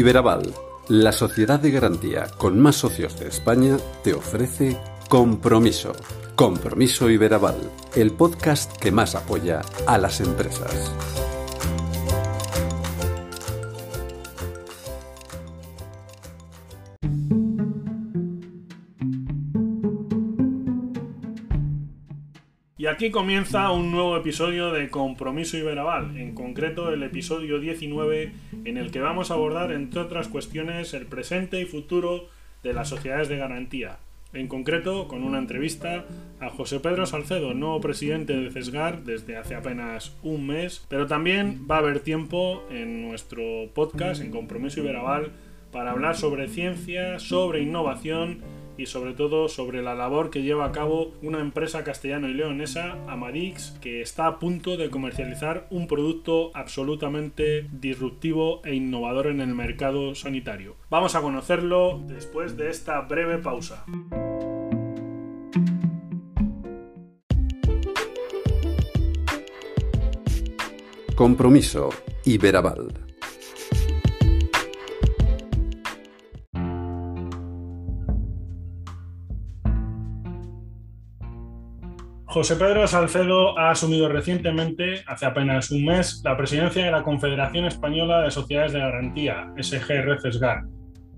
Iberaval, la sociedad de garantía con más socios de España, te ofrece Compromiso. Compromiso Iberaval, el podcast que más apoya a las empresas. Y aquí comienza un nuevo episodio de Compromiso Iberaval, en concreto el episodio 19, en el que vamos a abordar, entre otras cuestiones, el presente y futuro de las sociedades de garantía. En concreto, con una entrevista a José Pedro Salcedo, nuevo presidente de CESGAR desde hace apenas un mes, pero también va a haber tiempo en nuestro podcast, en Compromiso Iberaval, para hablar sobre ciencia, sobre innovación y sobre todo sobre la labor que lleva a cabo una empresa castellano y leonesa, Amadix, que está a punto de comercializar un producto absolutamente disruptivo e innovador en el mercado sanitario. Vamos a conocerlo después de esta breve pausa. Compromiso Iberaval. José Pedro Salcedo ha asumido recientemente, hace apenas un mes, la presidencia de la Confederación Española de Sociedades de Garantía, SGR-CESGAR.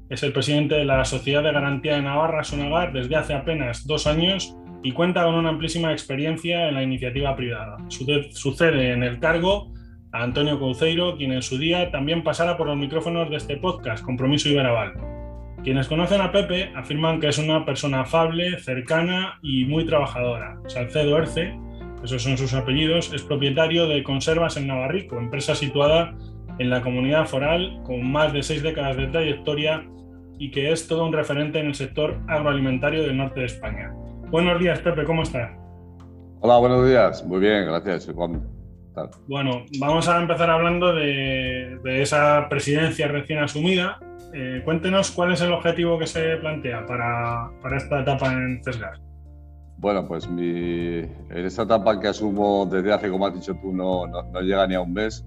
Es el presidente de la Sociedad de Garantía de Navarra, Sonagar, desde hace apenas dos años y cuenta con una amplísima experiencia en la iniciativa privada. Sucede en el cargo a Antonio Couceiro, quien en su día también pasara por los micrófonos de este podcast, Compromiso Iberaval. Quienes conocen a Pepe afirman que es una persona afable, cercana y muy trabajadora. Salcedo Erce, esos son sus apellidos, es propietario de Conservas en Navarrico, empresa situada en la comunidad foral con más de seis décadas de trayectoria y que es todo un referente en el sector agroalimentario del norte de España. Buenos días, Pepe, ¿cómo estás? Hola, buenos días. Muy bien, gracias. Bueno, vamos a empezar hablando de, esa presidencia recién asumida. Eh, cuéntenos cuál es el objetivo que se plantea para, esta etapa en CESGAR. Bueno, pues en esta etapa que asumo desde hace, como has dicho tú, no, no, llega ni a un mes,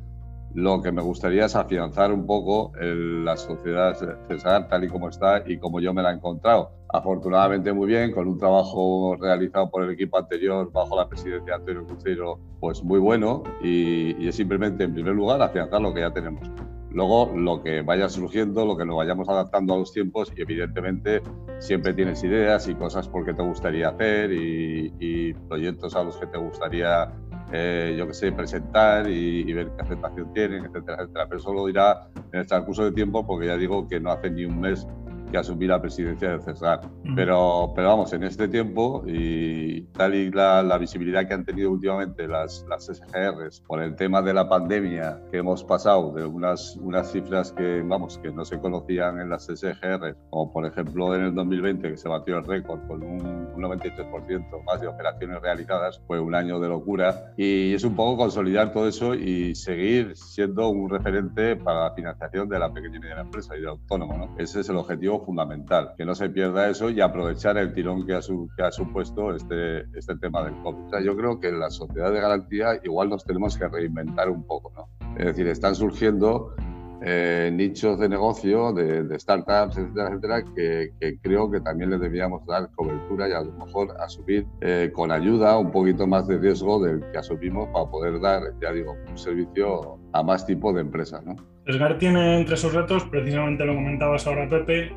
lo que me gustaría es afianzar un poco la sociedad CESGAR tal y como está y como yo me la he encontrado afortunadamente muy bien, con un trabajo realizado por el equipo anterior bajo la presidencia de Antonio Crucero, pues muy bueno y, es simplemente, en primer lugar, afianzar lo que ya tenemos. Luego, lo que vaya surgiendo, lo que nos vayamos adaptando a los tiempos y evidentemente siempre tienes ideas y cosas por qué te gustaría hacer y, proyectos a los que te gustaría, eh, yo qué sé, presentar y, ver qué aceptación tienen, etcétera, etcétera. Pero eso lo dirá en el transcurso de tiempo porque ya digo que no hace ni un mes que asumí la presidencia de CESGAR. pero, pero vamos, en este tiempo y tal y la, la visibilidad que han tenido últimamente las, las SGRs por el tema de la pandemia que hemos pasado de unas, unas cifras que, vamos, que no se conocían en las SGRs, como por ejemplo en el 2020 que se batió el récord con un, un 93% más de operaciones realizadas, fue un año de locura y es un poco consolidar todo eso y seguir siendo un referente para la financiación de la pequeña y mediana empresa y del autónomo. ¿no? Ese es el objetivo fundamental, que no se pierda eso y aprovechar el tirón que ha, que ha supuesto este, este tema del COVID. O sea, yo creo que en la sociedad de garantía igual nos tenemos que reinventar un poco, ¿no? Es decir, están surgiendo eh, nichos de negocio, de, startups, etcétera, etcétera, que, creo que también les debíamos dar cobertura y a lo mejor asumir eh, con ayuda un poquito más de riesgo del que asumimos para poder dar, ya digo, un servicio a más tipo de empresas. ¿no? Esgar tiene entre sus retos, precisamente lo comentabas ahora Pepe, eh,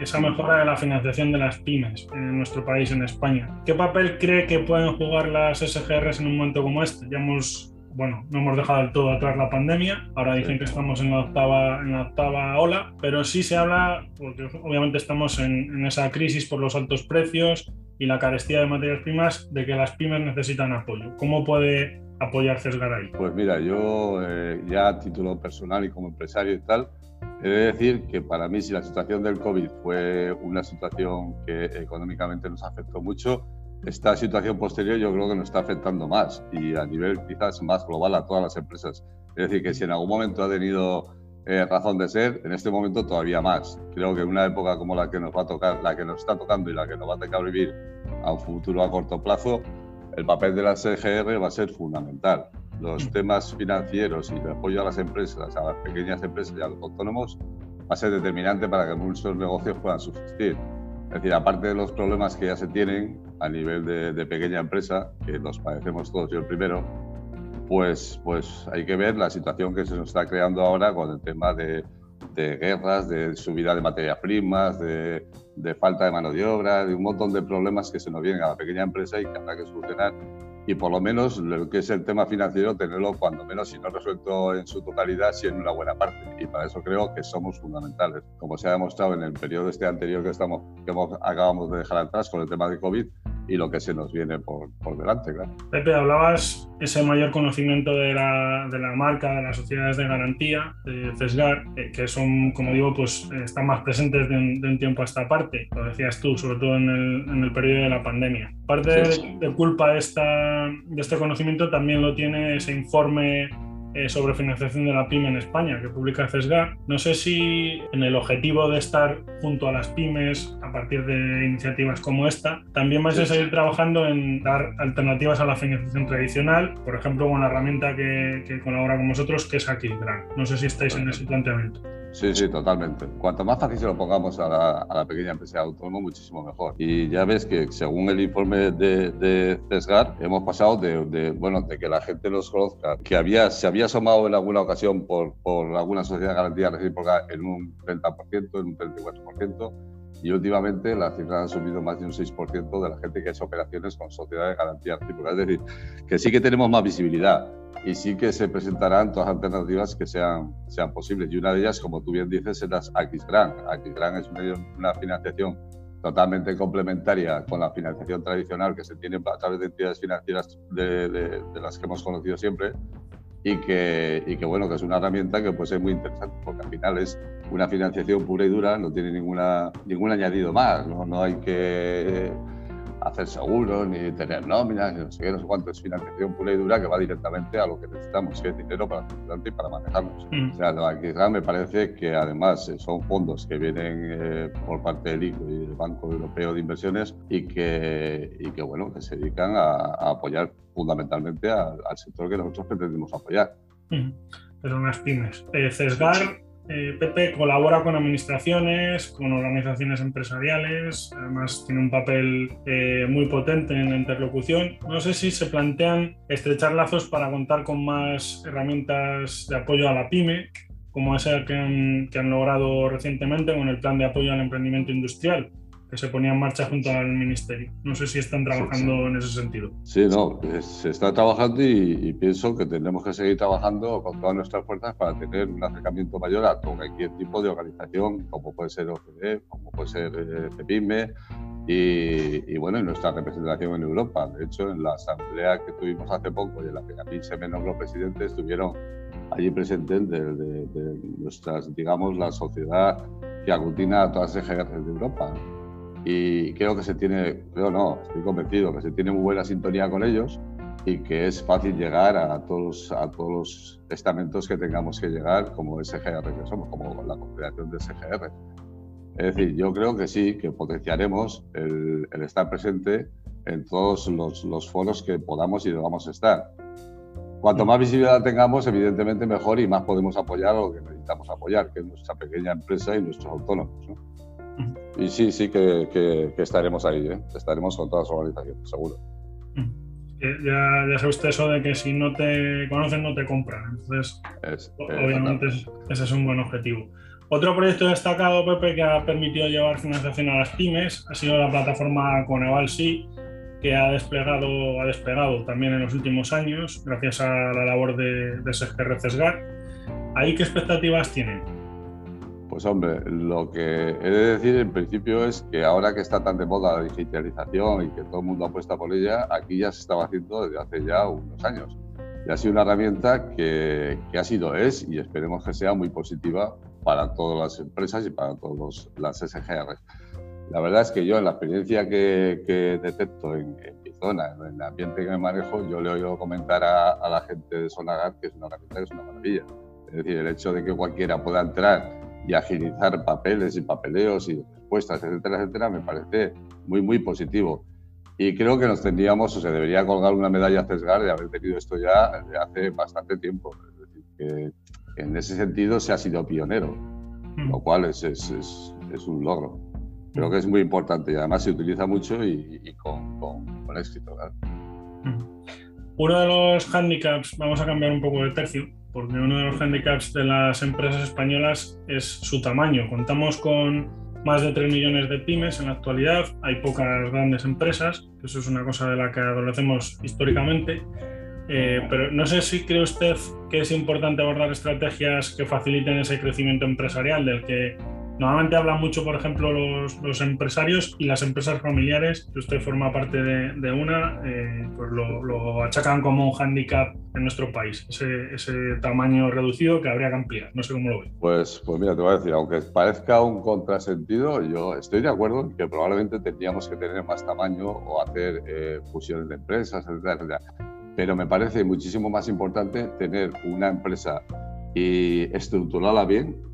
esa mejora de la financiación de las pymes en nuestro país, en España. ¿Qué papel cree que pueden jugar las SGRs en un momento como este? Ya hemos, bueno, no hemos dejado del todo atrás la pandemia, ahora dicen que estamos en la octava, en la octava ola, pero sí se habla, porque obviamente estamos en, en esa crisis por los altos precios y la carestía de materias primas, de que las pymes necesitan apoyo. ¿Cómo puede apoyar Cesgar ahí? Pues mira, yo eh, ya a título personal y como empresario y tal, He de decir que para mí, si la situación del COVID fue una situación que económicamente nos afectó mucho, esta situación posterior yo creo que nos está afectando más y a nivel quizás más global a todas las empresas. Es decir, que si en algún momento ha tenido eh, razón de ser, en este momento todavía más. Creo que en una época como la que nos va a tocar, la que nos está tocando y la que nos va a tocar vivir a un futuro a corto plazo, el papel de la CGR va a ser fundamental los temas financieros y el apoyo a las empresas, a las pequeñas empresas y a los autónomos, va a ser determinante para que muchos negocios puedan subsistir. Es decir, aparte de los problemas que ya se tienen a nivel de, pequeña empresa, que los padecemos todos, yo el primero, pues, pues hay que ver la situación que se nos está creando ahora con el tema de, de guerras, de subida de materias primas, de, de, falta de mano de obra, de un montón de problemas que se nos vienen a la pequeña empresa y que habrá que solucionar. Y por lo menos lo que es el tema financiero tenerlo cuando menos si no resuelto en su totalidad si en una buena parte. Y para eso creo que somos fundamentales. Como se ha demostrado en el periodo este anterior que estamos que hemos, acabamos de dejar atrás con el tema de COVID y lo que se nos viene por, por delante. Claro. Pepe, hablabas ese mayor conocimiento de la, de la, marca, de las sociedades de garantía, de CESGAR, eh, que son, como digo, pues están más presentes de un, tiempo a esta parte, lo decías tú, sobre todo en el, en el periodo de la pandemia. Parte de, de, culpa de, esta, de este conocimiento también lo tiene ese informe eh, sobre financiación de la pyme en España que publica CESGAR. No sé si en el objetivo de estar junto a las pymes a partir de iniciativas como esta, también vais a seguir trabajando en dar alternativas a la financiación tradicional, por ejemplo, con una herramienta que, que colabora con vosotros, que es Aquisgrant. No sé si estáis en ese planteamiento. Sí, sí, totalmente. Cuanto más fácil se lo pongamos a la, pequeña empresa autónoma, muchísimo mejor. Y ya ves que según el informe de, de CESGAR, hemos pasado de, bueno, de que la gente los conozca, que había, se había asomado en alguna ocasión por, por alguna sociedad de garantía recíproca en un 30%, en un 34%, y últimamente las cifras han subido más de un 6% de la gente que hace operaciones con sociedades de garantía. Es decir, que sí que tenemos más visibilidad y sí que se presentarán todas las alternativas que sean, sean posibles. Y una de ellas, como tú bien dices, es las Aquisgrant. Aquisgrant es una, una financiación totalmente complementaria con la financiación tradicional que se tiene a través de entidades financieras de, de, las que hemos conocido siempre y que, y que, bueno, que es una herramienta que puede ser muy interesante porque al final es una financiación pura y dura, no tiene ninguna, ningún añadido más, no, no hay que hacer seguros, ni tener nóminas, ni no sé qué, no sé cuánto. Es financiación pura y dura que va directamente a lo que necesitamos, que es dinero para el y para manejarnos. Mm. O sea, la me parece que además eh, son fondos que vienen eh, por parte del ICO y del Banco Europeo de Inversiones y que, y que bueno, que se dedican a, apoyar fundamentalmente al, sector que nosotros pretendemos apoyar. Mm. Pero unas pymes. Eh, CESGAR eh, Pepe colabora con administraciones, con organizaciones empresariales, además tiene un papel eh, muy potente en la interlocución. No sé si se plantean estrechar lazos para contar con más herramientas de apoyo a la pyme, como esa que que han logrado recientemente con el plan de apoyo al emprendimiento industrial que se ponía en marcha junto al Ministerio. No sé si están trabajando en ese sentido. Sí, no, se está trabajando y, pienso que tendremos que seguir trabajando con todas nuestras fuerzas para tener un acercamiento mayor a cualquier tipo de organización, como puede ser OCDE, como puede ser eh, CEPIME y, bueno, en nuestra representación en Europa. De hecho, en la asamblea que tuvimos hace poco y en la que a mí se me nombró presidente, estuvieron allí presentes de, de, nuestras, digamos, la sociedad que aglutina a todas las EGRs de Europa y creo que se tiene, creo no, estoy convencido que se tiene muy buena sintonía con ellos y que es fácil llegar a todos, a todos los estamentos que tengamos que llegar como SGR que somos, como la Confederación de SGR. Es decir, yo creo que sí, que potenciaremos el, estar presente en todos los, los, foros que podamos y debamos estar. Cuanto más visibilidad tengamos, evidentemente mejor y más podemos apoyar lo que necesitamos apoyar, que es nuestra pequeña empresa y nuestros autónomos. ¿no? Y sí, sí que, estaremos ahí, ¿eh? estaremos con todas las organizaciones, seguro. Ya, ya sabe usted eso de que si no te conocen no te compran. Entonces, obviamente ese es un buen objetivo. Otro proyecto destacado, Pepe, que ha permitido llevar financiación a las pymes ha sido la plataforma Coneval Sí, que ha desplegado, ha desplegado también en los últimos años, gracias a la labor de, de SGR CESGAR. ¿Ahí qué expectativas tienen? Pues hombre, lo que he de decir en principio es que ahora que está tan de moda la digitalización y que todo el mundo apuesta por ella, aquí ya se estaba haciendo desde hace ya unos años. Y ha sido una herramienta que, que ha sido, es y esperemos que sea muy positiva para todas las empresas y para todas las SGR. La verdad es que yo en la experiencia que, que detecto en, mi zona, en el ambiente que me manejo, yo le oído comentar a, a la gente de Sonagat que es una herramienta que es una maravilla. Es decir, el hecho de que cualquiera pueda entrar y agilizar papeles y papeleos y respuestas, etcétera, etcétera, me parece muy, muy positivo. Y creo que nos tendríamos, o se debería colgar una medalla a CESGAR de haber tenido esto ya de hace bastante tiempo. Es decir, que en ese sentido se ha sido pionero. mm. lo cual es, es, es, un logro. Creo que es muy importante y además se utiliza mucho y, con, con, éxito. Uno de los handicaps, vamos a cambiar un poco de tercio, porque uno de los handicaps de las empresas españolas es su tamaño. Contamos con más de 3 millones de pymes en la actualidad, hay pocas grandes empresas, eso es una cosa de la que adolecemos históricamente, eh, pero no sé si cree usted que es importante abordar estrategias que faciliten ese crecimiento empresarial del que Normalmente hablan mucho, por ejemplo, los, empresarios y las empresas familiares, que usted forma parte de, una, eh, pues lo, achacan como un hándicap en nuestro país, ese, tamaño reducido que habría que ampliar. No sé cómo lo ve. Pues, pues mira, te voy a decir, aunque parezca un contrasentido, yo estoy de acuerdo en que probablemente tendríamos que tener más tamaño o hacer eh, fusiones de empresas, etcétera, etcétera. Pero me parece muchísimo más importante tener una empresa y estructurarla bien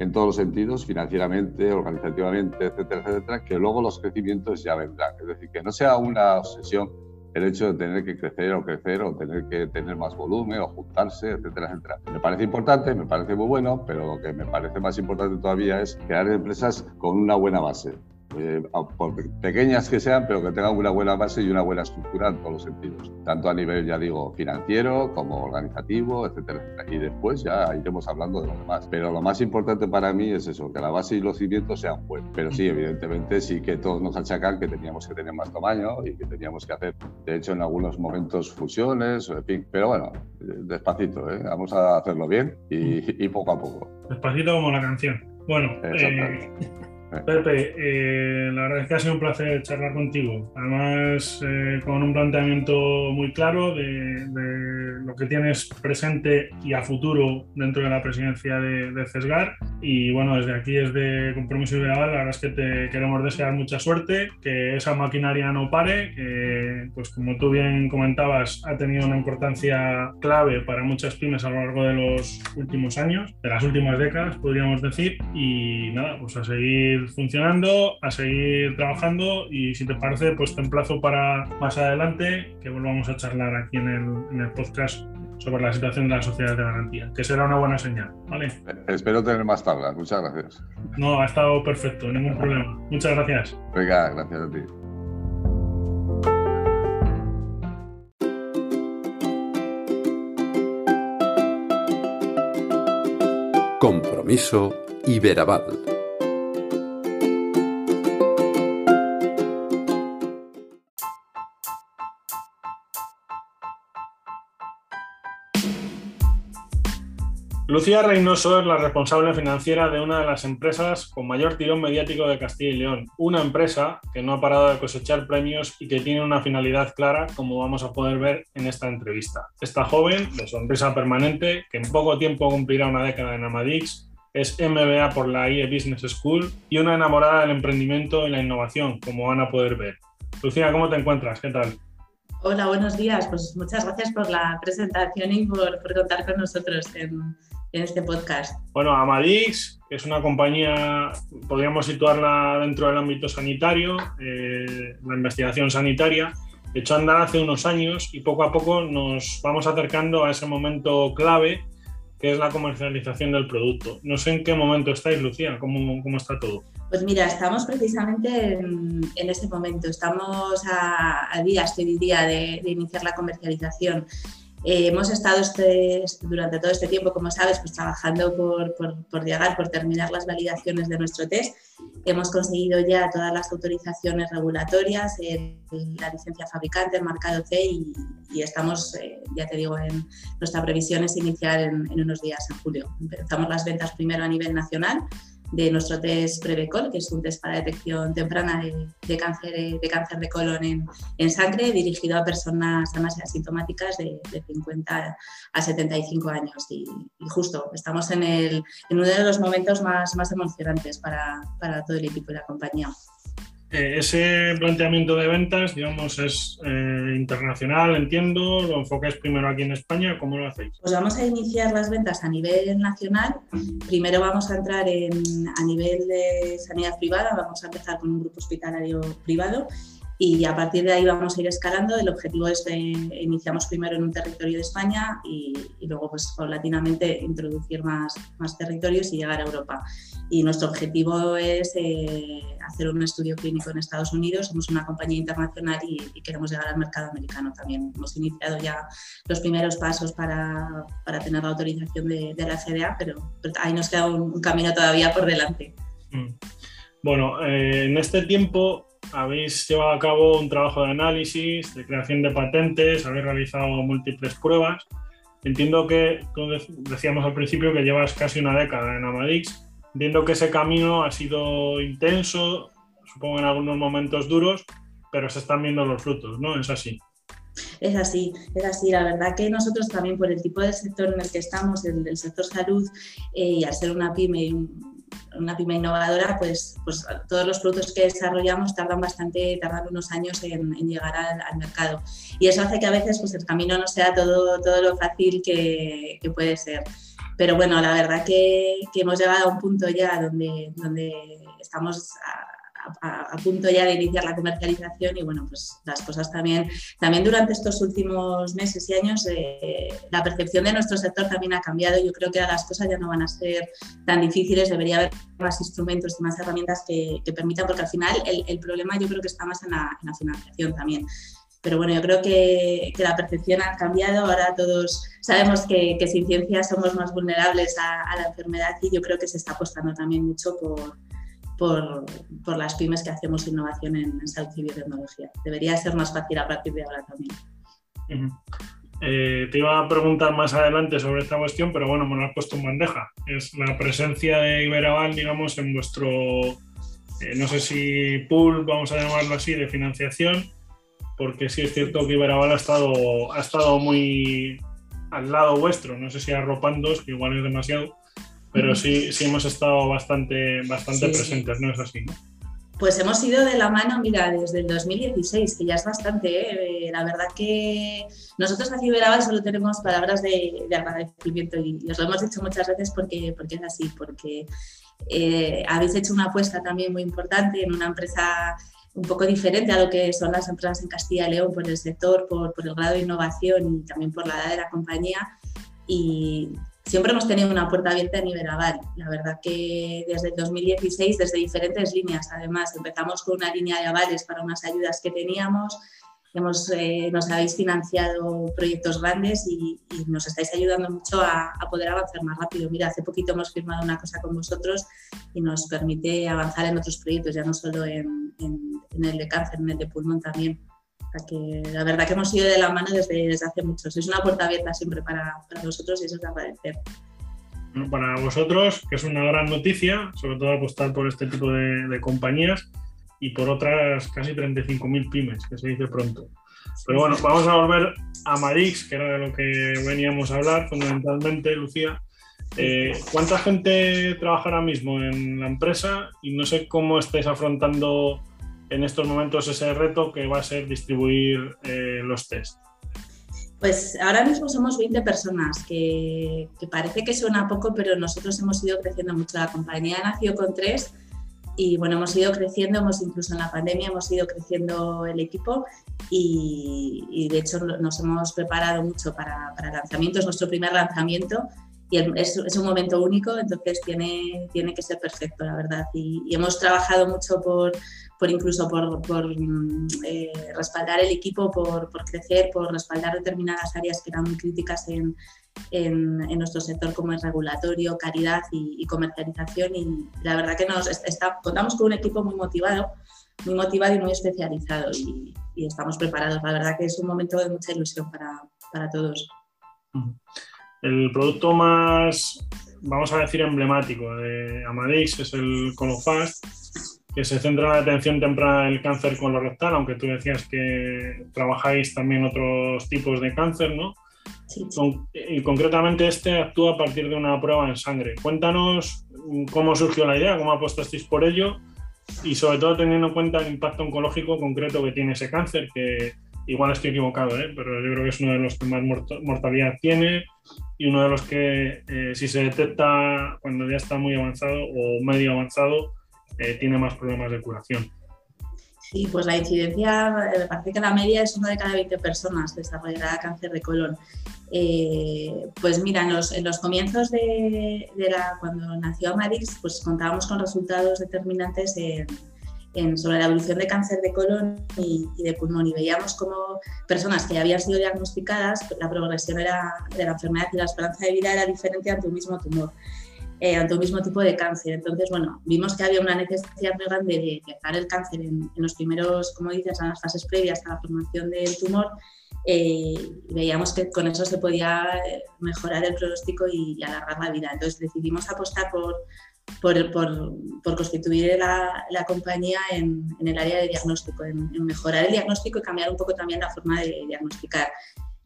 en todos los sentidos, financieramente, organizativamente, etcétera, etcétera, que luego los crecimientos ya vendrán. Es decir, que no sea una obsesión el hecho de tener que crecer o crecer o tener que tener más volumen o juntarse, etcétera, etcétera. Me parece importante, me parece muy bueno, pero lo que me parece más importante todavía es crear empresas con una buena base. Eh, por pequeñas que sean, pero que tengan una buena base y una buena estructura en todos los sentidos, tanto a nivel, ya digo, financiero como organizativo, etcétera, Y después ya iremos hablando de lo demás. Pero lo más importante para mí es eso, que la base y los cimientos sean buenos. Pero sí, evidentemente, sí que todos nos achacan que teníamos que tener más tamaño y que teníamos que hacer, de hecho, en algunos momentos fusiones, en fin. Pero bueno, despacito, ¿eh? vamos a hacerlo bien y, poco a poco. Despacito como la canción. Bueno, eh, Pepe, eh, la verdad es que ha sido un placer charlar contigo. Además, eh, con un planteamiento muy claro de, lo que tienes presente y a futuro dentro de la presidencia de, CESGAR. Y bueno, desde aquí, desde Compromiso Ideal, la verdad es que te queremos desear mucha suerte, que esa maquinaria no pare, que, pues como tú bien comentabas, ha tenido una importancia clave para muchas pymes a lo largo de los últimos años, de las últimas décadas, podríamos decir. Y nada, pues a seguir funcionando, a seguir trabajando y si te parece, pues te emplazo para más adelante que volvamos a charlar aquí en el, podcast sobre la situación de la sociedad de garantía, que será una buena señal. ¿vale? Espero tener más tablas. Muchas gracias. No, ha estado perfecto, ningún problema. Muchas gracias. Venga, gracias a ti. Compromiso Iberaval. Lucía Reynoso es la responsable financiera de una de las empresas con mayor tirón mediático de Castilla y León, una empresa que no ha parado de cosechar premios y que tiene una finalidad clara, como vamos a poder ver en esta entrevista. Esta joven, de sonrisa permanente, que en poco tiempo cumplirá una década en Amadix, es MBA por la IE Business School y una enamorada del emprendimiento y la innovación, como van a poder ver. Lucía, ¿cómo te encuentras? ¿Qué tal? Hola, buenos días. Pues muchas gracias por la presentación y por, contar con nosotros este podcast. Bueno, Amadix, es una compañía, podríamos situarla dentro del ámbito sanitario, eh, la investigación sanitaria, echó a andar hace unos años y poco a poco nos vamos acercando a ese momento clave que es la comercialización del producto. No sé en qué momento estáis, Lucía, cómo, cómo está todo. Pues mira, estamos precisamente en, ese momento, estamos a, días, te diría, de, iniciar la comercialización. Eh, hemos estado este, durante todo este tiempo, como sabes, pues trabajando por, por, llegar, por terminar las validaciones de nuestro test. Hemos conseguido ya todas las autorizaciones regulatorias, la licencia fabricante, el marcado C y, estamos, eh, ya te digo, en nuestra previsión es iniciar en, en unos días, en julio. Empezamos las ventas primero a nivel nacional de nuestro test Prevecol, que es un test para detección temprana de, cáncer, de cáncer de colon en, sangre, dirigido a personas y asintomáticas de, 50 a 75 años. Y, justo estamos en, el, en, uno de los momentos más, más emocionantes para, para todo el equipo y la compañía. Eh, ese planteamiento de ventas, digamos, es eh, internacional, entiendo, lo enfocáis primero aquí en España, ¿cómo lo hacéis? Pues vamos a iniciar las ventas a nivel nacional. Primero vamos a entrar en, a nivel de sanidad privada, vamos a empezar con un grupo hospitalario privado y a partir de ahí vamos a ir escalando. El objetivo es que iniciamos primero en un territorio de España y, luego pues paulatinamente introducir más, más territorios y llegar a Europa. Y nuestro objetivo es eh, hacer un estudio clínico en Estados Unidos. Somos una compañía internacional y, queremos llegar al mercado americano también. Hemos iniciado ya los primeros pasos para, para tener la autorización de, la FDA, pero, ahí nos queda un, camino todavía por delante. Mm. Bueno, eh, en este tiempo habéis llevado a cabo un trabajo de análisis, de creación de patentes, habéis realizado múltiples pruebas. Entiendo que, tú decíamos al principio que llevas casi una década en Amadix. Entiendo que ese camino ha sido intenso, supongo en algunos momentos duros, pero se están viendo los frutos, ¿no? Es así. Es así, es así. La verdad que nosotros también por el tipo de sector en el que estamos, el del sector salud, eh, y al ser una pyme, una pyme innovadora, pues, pues todos los productos que desarrollamos tardan bastante, tardan unos años en, llegar al, mercado. Y eso hace que a veces pues, el camino no sea todo, todo lo fácil que, puede ser. Pero bueno, la verdad que, que, hemos llegado a un punto ya donde, donde estamos punto ya de iniciar la comercialización y bueno, pues las cosas también, también durante estos últimos meses y años eh, la percepción de nuestro sector también ha cambiado. Yo creo que las cosas ya no van a ser tan difíciles, debería haber más instrumentos y más herramientas que, permitan, porque al final el, problema yo creo que está más en la, financiación también. Pero bueno, yo creo que, la percepción ha cambiado, ahora todos sabemos que, sin ciencia somos más vulnerables a, a, la enfermedad y yo creo que se está apostando también mucho por, por, las pymes que hacemos innovación en, salud y biotecnología. Debería ser más fácil a partir de ahora también. Eh, te iba a preguntar más adelante sobre esta cuestión, pero bueno, me lo has puesto en bandeja. Es la presencia de Iberaval, digamos, en vuestro, eh, no sé si pool, vamos a llamarlo así, de financiación, porque sí es cierto que Iberaval ha estado, ha estado muy al lado vuestro, no sé si arropándos, que igual es demasiado, pero sí, sí hemos estado bastante, bastante presentes, ¿no es así? Pues hemos ido de la mano, mira, desde el 2016, que ya es bastante. ¿eh? La verdad que nosotros a Ciberabal solo tenemos palabras de, agradecimiento y, os lo hemos dicho muchas veces porque, porque es así, porque eh, habéis hecho una apuesta también muy importante en una empresa un poco diferente a lo que son las empresas en Castilla y León por el sector, por, por el grado de innovación y también por la edad de la compañía. Y siempre hemos tenido una puerta abierta en Iberaval. La verdad que desde el 2016, desde diferentes líneas, además, empezamos con una línea de avales para unas ayudas que teníamos. Hemos, eh, nos habéis financiado proyectos grandes y, nos estáis ayudando mucho a, poder avanzar más rápido. Mira, hace poquito hemos firmado una cosa con vosotros y nos permite avanzar en otros proyectos, ya no solo en, en el de cáncer, en el de pulmón también que la verdad que hemos ido de la mano desde, desde hace mucho. Es una puerta abierta siempre para, para nosotros y eso es de agradecer. para vosotros, que es una gran noticia, sobre todo apostar por este tipo de, de compañías y por otras casi 35.000 pymes, que se dice pronto. Pero bueno, vamos a volver a Marix, que era de lo que veníamos a hablar fundamentalmente, Lucía. Eh, ¿Cuánta gente trabaja ahora mismo en la empresa? Y no sé cómo estáis afrontando en estos momentos ese reto que va a ser distribuir eh, los test? Pues ahora mismo somos 20 personas, que, parece que suena poco, pero nosotros hemos ido creciendo mucho. La compañía nació con tres y bueno, hemos ido creciendo, hemos incluso en la pandemia hemos ido creciendo el equipo y, de hecho nos hemos preparado mucho para, para lanzamientos. Nuestro primer lanzamiento y es, es, un momento único, entonces tiene, tiene que ser perfecto, la verdad. Y, hemos trabajado mucho por, por incluso por, por eh, respaldar el equipo, por, por, crecer, por respaldar determinadas áreas que eran muy críticas en, en, nuestro sector, como es regulatorio, caridad y, comercialización. Y la verdad que nos está, contamos con un equipo muy motivado, muy motivado y muy especializado y, estamos preparados. La verdad que es un momento de mucha ilusión para, para todos. El producto más, vamos a decir, emblemático de Amadix es el Colofast, que se centra en la atención temprana del cáncer colorectal, aunque tú decías que trabajáis también otros tipos de cáncer, ¿no? Sí. Y concretamente este actúa a partir de una prueba en sangre. Cuéntanos cómo surgió la idea, cómo apostasteis por ello y sobre todo teniendo en cuenta el impacto oncológico concreto que tiene ese cáncer, que igual estoy equivocado, ¿eh? pero yo creo que es uno de los que más mortalidad tiene y uno de los que eh, si se detecta cuando ya está muy avanzado o medio avanzado, eh, tiene más problemas de curación. Sí, pues la incidencia, me parece que la media es una de cada 20 personas desarrollará cáncer de colon. Eh, pues mira, en los, en los comienzos de, la, cuando nació Amarix, pues contábamos con resultados determinantes en, sobre la evolución de cáncer de colon y, de pulmón y veíamos como personas que ya habían sido diagnosticadas, la progresión era, de la enfermedad y la esperanza de vida era diferente ante un mismo tumor. Eh, ante un mismo tipo de cáncer. Entonces, bueno, vimos que había una necesidad muy grande de tratar el cáncer en, los primeros, como dices, en las fases previas a la formación del tumor. Eh, veíamos que con eso se podía eh, mejorar el pronóstico y, alargar la vida. Entonces decidimos apostar por, por, por, constituir la, la compañía en, en, el área de diagnóstico, en, en, mejorar el diagnóstico y cambiar un poco también la forma de diagnosticar.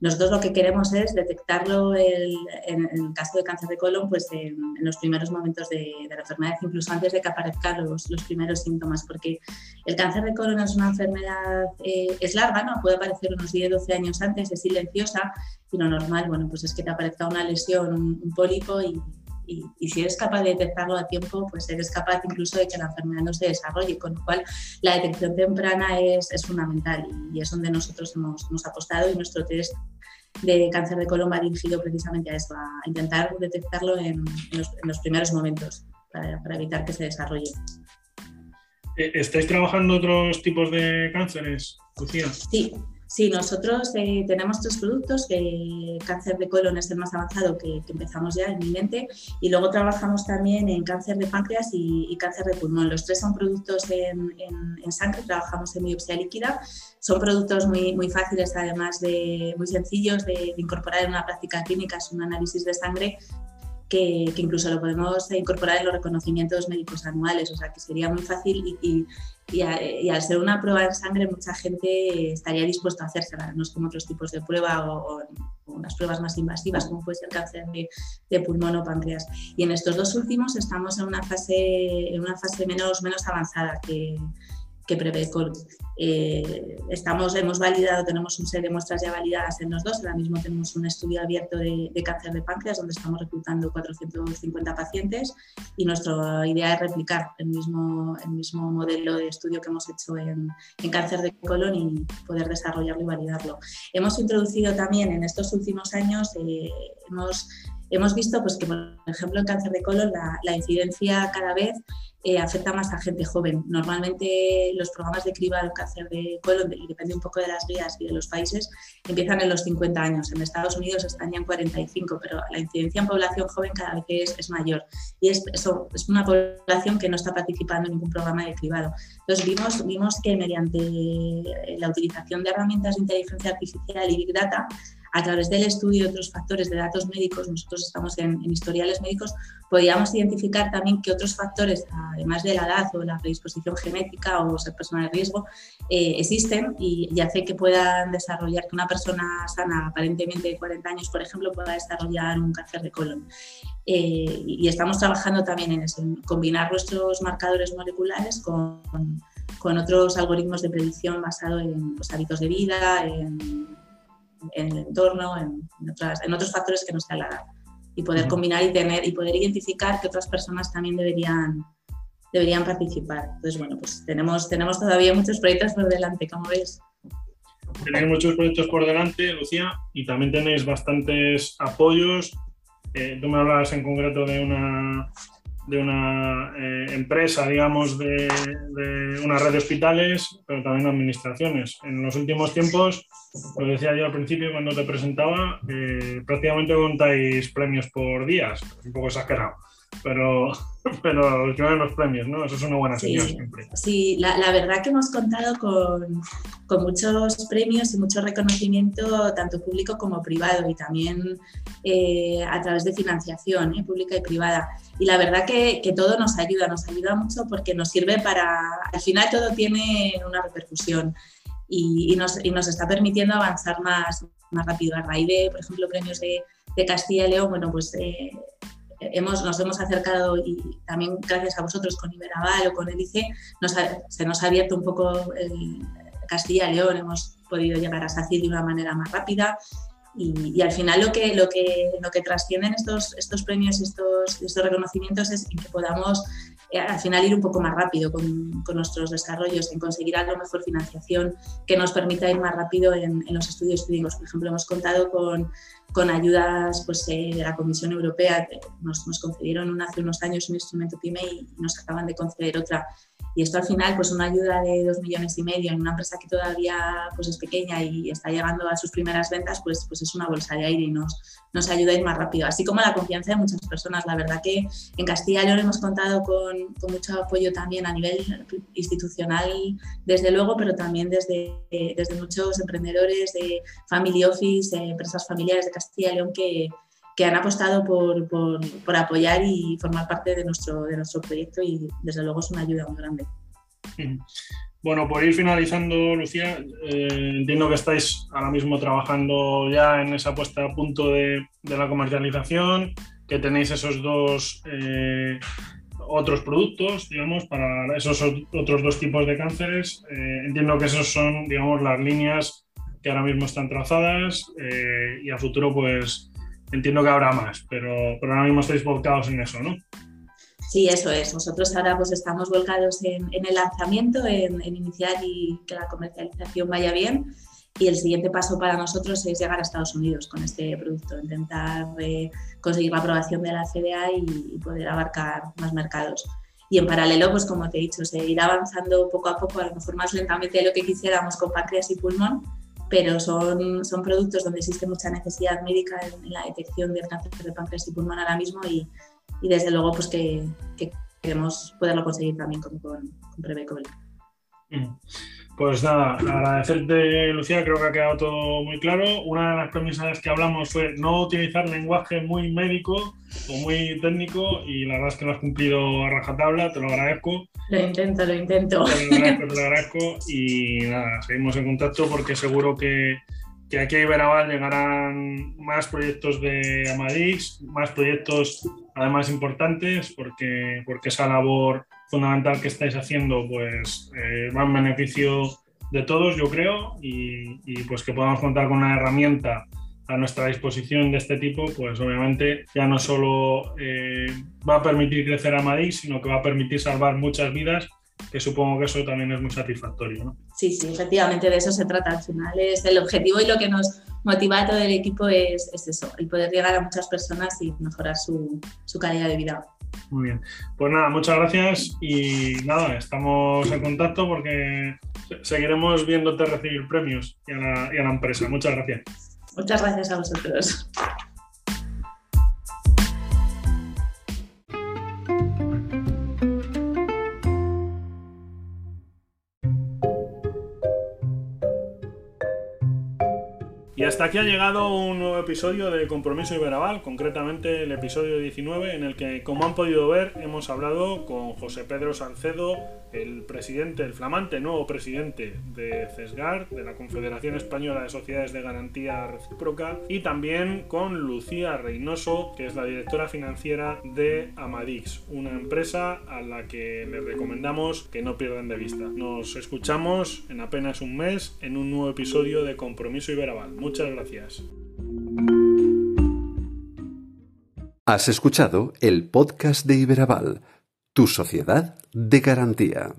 Nosotros lo que queremos es detectarlo en, el caso de cáncer de colon pues en, los primeros momentos de, la enfermedad, incluso antes de que aparezcan los, los, primeros síntomas, porque el cáncer de colon es una enfermedad, eh, es larga, ¿no? puede aparecer unos 10-12 años antes, es silenciosa y lo normal bueno, pues es que te aparezca una lesión, un, un pólipo y, y, si eres capaz de detectarlo a tiempo, pues eres capaz incluso de que la enfermedad no se desarrolle, con lo cual la detección temprana es, es fundamental y es donde nosotros hemos, hemos, apostado y nuestro test de cáncer de colon va dirigido precisamente a eso, a intentar detectarlo en, los, en los, primeros momentos para, para evitar que se desarrolle. Eh, ¿Estáis trabajando otros tipos de cánceres, Lucía? Sí, Sí, nosotros eh, tenemos tres productos, que cáncer de colon es el más avanzado que, empezamos ya inminente y luego trabajamos también en cáncer de páncreas y, cáncer de pulmón. Los tres son productos en, sangre, trabajamos en biopsia líquida, son productos muy, muy fáciles además de muy sencillos de, de incorporar en una práctica clínica, es un análisis de sangre que, incluso lo podemos incorporar en los reconocimientos médicos anuales, o sea que sería muy fácil y, y, al ser una prueba en sangre mucha gente estaría dispuesta a hacérsela, no es como otros tipos de prueba o, unas pruebas más invasivas como puede ser cáncer de, de, pulmón o páncreas. Y en estos dos últimos estamos en una fase, en una fase menos, menos avanzada que, que prevé eh, estamos, hemos validado, tenemos un serie de muestras ya validadas en los dos, ahora mismo tenemos un estudio abierto de, cáncer de páncreas donde estamos reclutando 450 pacientes y nuestra idea es replicar el mismo, el mismo modelo de estudio que hemos hecho en, en cáncer de colon y poder desarrollarlo y validarlo. Hemos introducido también en estos últimos años, eh, hemos hemos visto pues, que, por ejemplo, en cáncer de colon la, la incidencia cada vez eh, afecta más a gente joven. Normalmente los programas de cribado cáncer de colon, y depende un poco de las vías y de los países, empiezan en los 50 años. En Estados Unidos están ya en 45, pero la incidencia en población joven cada vez es, mayor. Y es, eso, es una población que no está participando en ningún programa de cribado. Entonces vimos, vimos que mediante la utilización de herramientas de inteligencia artificial y Big Data, a través del estudio de otros factores de datos médicos, nosotros estamos en, historiales médicos, podíamos identificar también que otros factores, además de la edad o la predisposición genética o ser persona de riesgo, eh, existen y, hace que puedan desarrollar, que una persona sana, aparentemente de 40 años, por ejemplo, pueda desarrollar un cáncer de colon. Eh, y estamos trabajando también en eso, en combinar nuestros marcadores moleculares con, con otros algoritmos de predicción basados en los pues, hábitos de vida, en en el entorno, en, en otros factores que no sea la edad. Y poder combinar y tener y poder identificar que otras personas también deberían, deberían participar. Entonces, bueno, pues tenemos, tenemos todavía muchos proyectos por delante, como ves. Tenéis muchos proyectos por delante, Lucía, y también tenéis bastantes apoyos. Eh, tú me hablabas en concreto de una de una eh, empresa, digamos, de, una red de hospitales, pero también administraciones. En los últimos tiempos, lo decía yo al principio cuando te presentaba, eh, prácticamente contáis premios por días, un poco exagerado pero, pero los los premios, ¿no? Eso es una buena señal siempre. Sí, la, la, verdad que hemos contado con, con, muchos premios y mucho reconocimiento, tanto público como privado, y también eh, a través de financiación ¿eh? pública y privada. Y la verdad que, que, todo nos ayuda, nos ayuda mucho porque nos sirve para, al final todo tiene una repercusión. Y, y, nos, y nos, está permitiendo avanzar más, más rápido. A raíz de, por ejemplo, premios de, de Castilla y León, bueno, pues eh, hemos, nos hemos acercado y también gracias a vosotros con Iberaval o con el ICE se nos ha abierto un poco el Castilla y León, hemos podido llegar a SACIR de una manera más rápida y, al final lo que, lo que, lo que trascienden estos, estos premios y estos, estos reconocimientos es que podamos eh, al final ir un poco más rápido con, nuestros desarrollos, en conseguir a lo mejor financiación que nos permita ir más rápido en, los estudios clínicos. Por ejemplo, hemos contado con, con ayudas pues, eh, de la Comisión Europea, nos, nos concedieron hace unos años un instrumento PYME y nos acaban de conceder otra y esto al final, pues una ayuda de dos millones y medio en una empresa que todavía pues, es pequeña y está llegando a sus primeras ventas, pues, pues es una bolsa de aire y nos, nos ayuda a ir más rápido. Así como la confianza de muchas personas. La verdad que en Castilla y León hemos contado con, con mucho apoyo también a nivel institucional, desde luego, pero también desde, desde muchos emprendedores de family office, empresas familiares de Castilla y León que, que han apostado por, por, apoyar y formar parte de nuestro, de nuestro proyecto y desde luego es una ayuda muy grande. Bueno, por ir finalizando, Lucía, eh, entiendo que estáis ahora mismo trabajando ya en esa puesta a punto de, de la comercialización, que tenéis esos dos eh, otros productos, digamos, para esos otros dos tipos de cánceres. Eh, entiendo que esos son, digamos, las líneas que ahora mismo están trazadas y a futuro, pues, entiendo que habrá más, pero, pero ahora mismo estáis volcados en eso, ¿no? Sí, eso es. Nosotros ahora pues estamos volcados en, el lanzamiento, en, iniciar y que la comercialización vaya bien. Y el siguiente paso para nosotros es llegar a Estados Unidos con este producto, intentar eh, conseguir la aprobación de la FDA y, poder abarcar más mercados. Y en paralelo, pues como te he dicho, seguir avanzando poco a poco, a lo mejor más lentamente de lo que quisiéramos con páncreas y pulmón, pero son, son productos donde existe mucha necesidad médica en, la detección del cáncer de páncreas y pulmón ahora mismo y, y desde luego pues que, que, queremos poderlo conseguir también con, con, con. Pues nada, agradecerte, Lucía, creo que ha quedado todo muy claro. Una de las premisas que hablamos fue no utilizar lenguaje muy médico o muy técnico y la verdad es que lo has cumplido a rajatabla, te lo agradezco. Lo intento, lo intento. Te lo agradezco, te lo agradezco y nada, seguimos en contacto porque seguro que, que aquí a Iberaval llegarán más proyectos de Amadix, más proyectos además importantes porque, porque esa labor fundamental que estáis haciendo pues eh, va en beneficio de todos, yo creo, y, pues que podamos contar con una herramienta a nuestra disposición de este tipo, pues obviamente ya no solo eh, va a permitir crecer a Madrid, sino que va a permitir salvar muchas vidas, que supongo que eso también es muy satisfactorio. ¿no? Sí, sí, efectivamente de eso se trata. Al final es el objetivo y lo que nos motiva a todo el equipo es, es eso, el poder llegar a muchas personas y mejorar su, su calidad de vida. Muy bien. Pues nada, muchas gracias y nada, estamos en contacto porque seguiremos viéndote recibir premios y a la, empresa. Muchas gracias. Muchas gracias a vosotros. Hasta aquí ha llegado un nuevo episodio de Compromiso Iberaval, concretamente el episodio 19, en el que, como han podido ver, hemos hablado con José Pedro Salcedo, el presidente, el flamante nuevo presidente de CESGAR, de la Confederación Española de Sociedades de Garantía Recíproca, y también con Lucía Reynoso, que es la directora financiera de Amadix, una empresa a la que les recomendamos que no pierdan de vista. Nos escuchamos en apenas un mes en un nuevo episodio de Compromiso Iberaval. Muchas gracias. Has escuchado el podcast de Iberaval, tu sociedad de garantía.